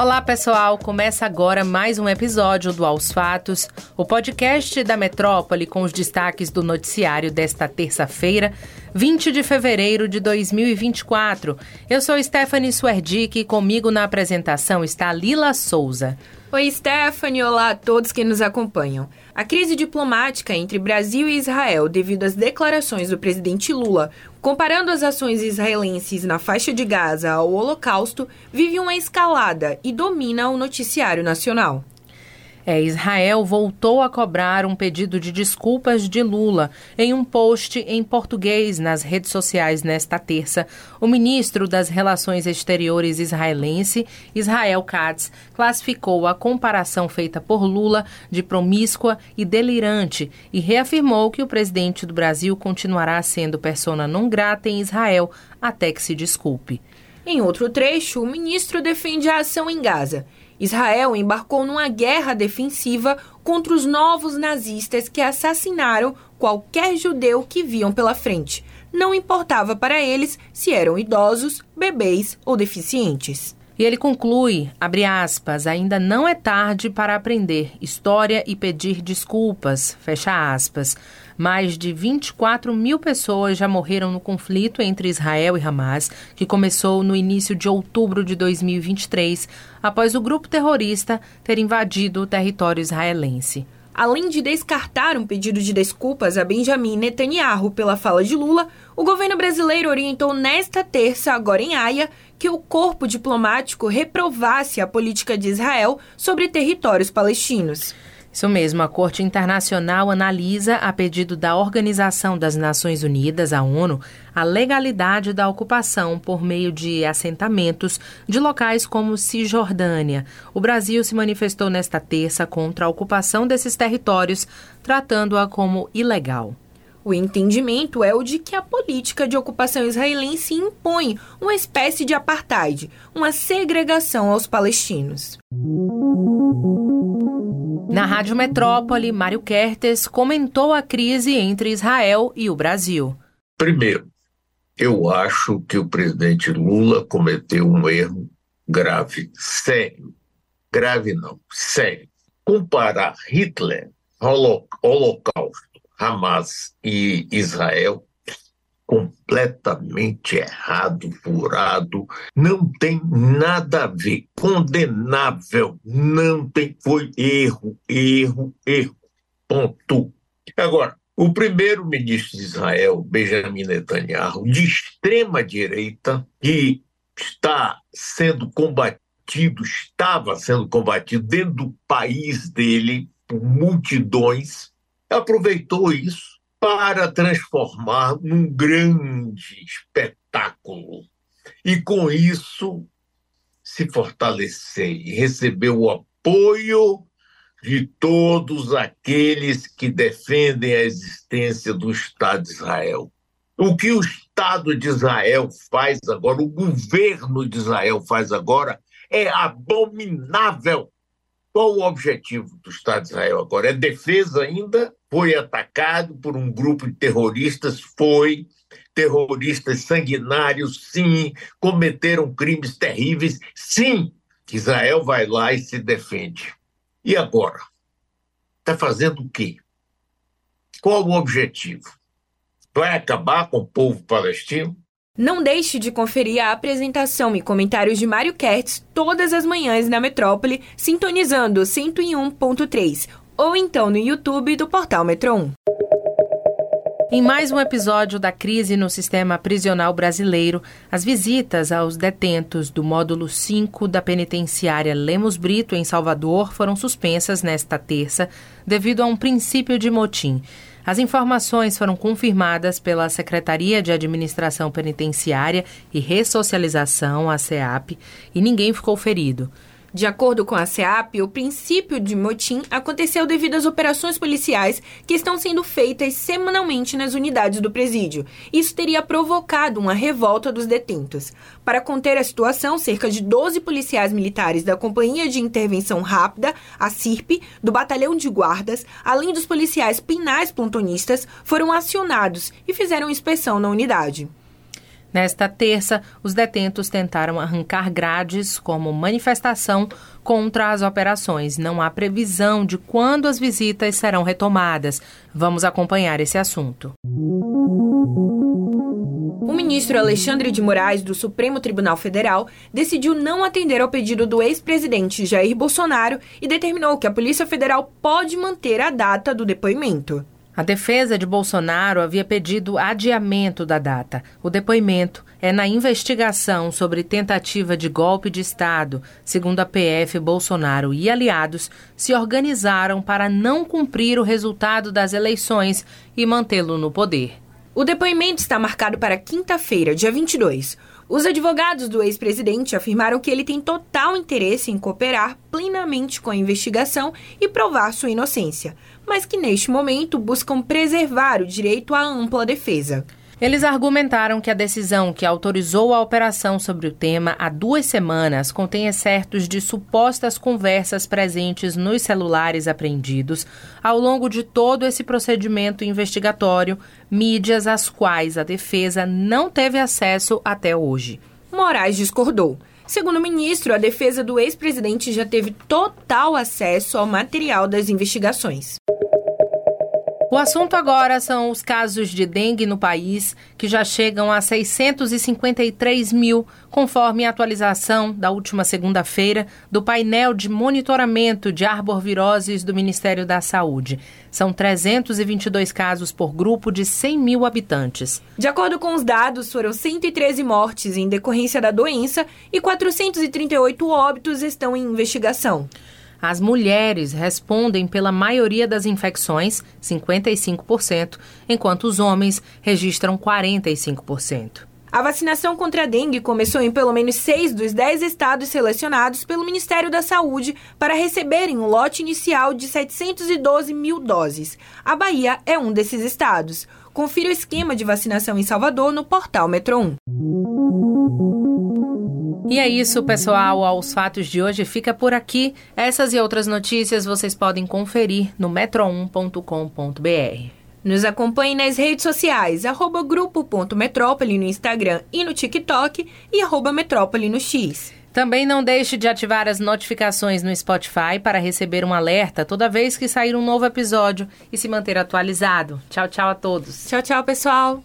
Olá, pessoal! Começa agora mais um episódio do Aos Fatos, o podcast da Metrópole com os destaques do noticiário desta terça-feira, 20 de fevereiro de 2024. Eu sou Stephanie Suerdick e comigo na apresentação está Lila Souza. Oi, Stephanie. Olá a todos que nos acompanham. A crise diplomática entre Brasil e Israel, devido às declarações do presidente Lula, comparando as ações israelenses na faixa de Gaza ao Holocausto, vive uma escalada e domina o noticiário nacional. É, Israel voltou a cobrar um pedido de desculpas de Lula. Em um post em português nas redes sociais nesta terça, o ministro das Relações Exteriores israelense, Israel Katz, classificou a comparação feita por Lula de promíscua e delirante e reafirmou que o presidente do Brasil continuará sendo persona não grata em Israel até que se desculpe. Em outro trecho, o ministro defende a ação em Gaza Israel embarcou numa guerra defensiva contra os novos nazistas que assassinaram qualquer judeu que viam pela frente. Não importava para eles se eram idosos, bebês ou deficientes. E ele conclui, abre aspas, ainda não é tarde para aprender história e pedir desculpas, fecha aspas. Mais de 24 mil pessoas já morreram no conflito entre Israel e Hamas, que começou no início de outubro de 2023, após o grupo terrorista ter invadido o território israelense. Além de descartar um pedido de desculpas a Benjamin Netanyahu pela fala de Lula, o governo brasileiro orientou nesta terça, agora em Haia, que o corpo diplomático reprovasse a política de Israel sobre territórios palestinos. Isso mesmo, a Corte Internacional analisa, a pedido da Organização das Nações Unidas, a ONU, a legalidade da ocupação por meio de assentamentos de locais como Cisjordânia. O Brasil se manifestou nesta terça contra a ocupação desses territórios, tratando-a como ilegal. O entendimento é o de que a política de ocupação israelense impõe uma espécie de apartheid, uma segregação aos palestinos. Na Rádio Metrópole, Mário Kertes comentou a crise entre Israel e o Brasil. Primeiro, eu acho que o presidente Lula cometeu um erro grave, sério. Grave não, sério. Comparar Hitler, Holocausto, Hamas e Israel completamente errado, furado, não tem nada a ver, condenável, não tem, foi erro, erro, erro, ponto. Agora, o primeiro-ministro de Israel, Benjamin Netanyahu, de extrema direita, que está sendo combatido, estava sendo combatido dentro do país dele por multidões, aproveitou isso para transformar num grande espetáculo e, com isso, se fortalecer e receber o apoio de todos aqueles que defendem a existência do Estado de Israel. O que o Estado de Israel faz agora, o governo de Israel faz agora, é abominável. Qual o objetivo do Estado de Israel agora? É defesa ainda? Foi atacado por um grupo de terroristas? Foi. Terroristas sanguinários? Sim. Cometeram crimes terríveis? Sim. Israel vai lá e se defende. E agora? Está fazendo o quê? Qual o objetivo? Vai acabar com o povo palestino? Não deixe de conferir a apresentação e comentários de Mário Kertz todas as manhãs na Metrópole, sintonizando 101.3 ou então no YouTube do Portal Metro 1. Em mais um episódio da crise no sistema prisional brasileiro, as visitas aos detentos do módulo 5 da penitenciária Lemos Brito, em Salvador, foram suspensas nesta terça devido a um princípio de motim. As informações foram confirmadas pela Secretaria de Administração Penitenciária e Ressocialização, a CEAP, e ninguém ficou ferido. De acordo com a SEAP, o princípio de motim aconteceu devido às operações policiais que estão sendo feitas semanalmente nas unidades do presídio. Isso teria provocado uma revolta dos detentos. Para conter a situação, cerca de 12 policiais militares da Companhia de Intervenção Rápida, a CIRP, do Batalhão de Guardas, além dos policiais penais plantonistas, foram acionados e fizeram inspeção na unidade. Nesta terça, os detentos tentaram arrancar grades como manifestação contra as operações. Não há previsão de quando as visitas serão retomadas. Vamos acompanhar esse assunto. O ministro Alexandre de Moraes, do Supremo Tribunal Federal, decidiu não atender ao pedido do ex-presidente Jair Bolsonaro e determinou que a Polícia Federal pode manter a data do depoimento. A defesa de Bolsonaro havia pedido adiamento da data. O depoimento é na investigação sobre tentativa de golpe de Estado. Segundo a PF, Bolsonaro e aliados se organizaram para não cumprir o resultado das eleições e mantê-lo no poder. O depoimento está marcado para quinta-feira, dia 22. Os advogados do ex-presidente afirmaram que ele tem total interesse em cooperar plenamente com a investigação e provar sua inocência, mas que neste momento buscam preservar o direito à ampla defesa. Eles argumentaram que a decisão que autorizou a operação sobre o tema há duas semanas contém excertos de supostas conversas presentes nos celulares apreendidos ao longo de todo esse procedimento investigatório, mídias às quais a defesa não teve acesso até hoje. Moraes discordou. Segundo o ministro, a defesa do ex-presidente já teve total acesso ao material das investigações. O assunto agora são os casos de dengue no país, que já chegam a 653 mil, conforme a atualização da última segunda-feira do painel de monitoramento de arboviroses do Ministério da Saúde. São 322 casos por grupo de 100 mil habitantes. De acordo com os dados, foram 113 mortes em decorrência da doença e 438 óbitos estão em investigação. As mulheres respondem pela maioria das infecções, 55%, enquanto os homens registram 45%. A vacinação contra a dengue começou em pelo menos seis dos dez estados selecionados pelo Ministério da Saúde para receberem um lote inicial de 712 mil doses. A Bahia é um desses estados. Confira o esquema de vacinação em Salvador no portal Metro 1. E é isso, pessoal. Aos fatos de hoje fica por aqui. Essas e outras notícias vocês podem conferir no metro1.com.br. Nos acompanhe nas redes sociais, arroba grupo.metrópole no Instagram e no TikTok e arroba metrópole no X. Também não deixe de ativar as notificações no Spotify para receber um alerta toda vez que sair um novo episódio e se manter atualizado. Tchau, tchau a todos. Tchau, tchau, pessoal.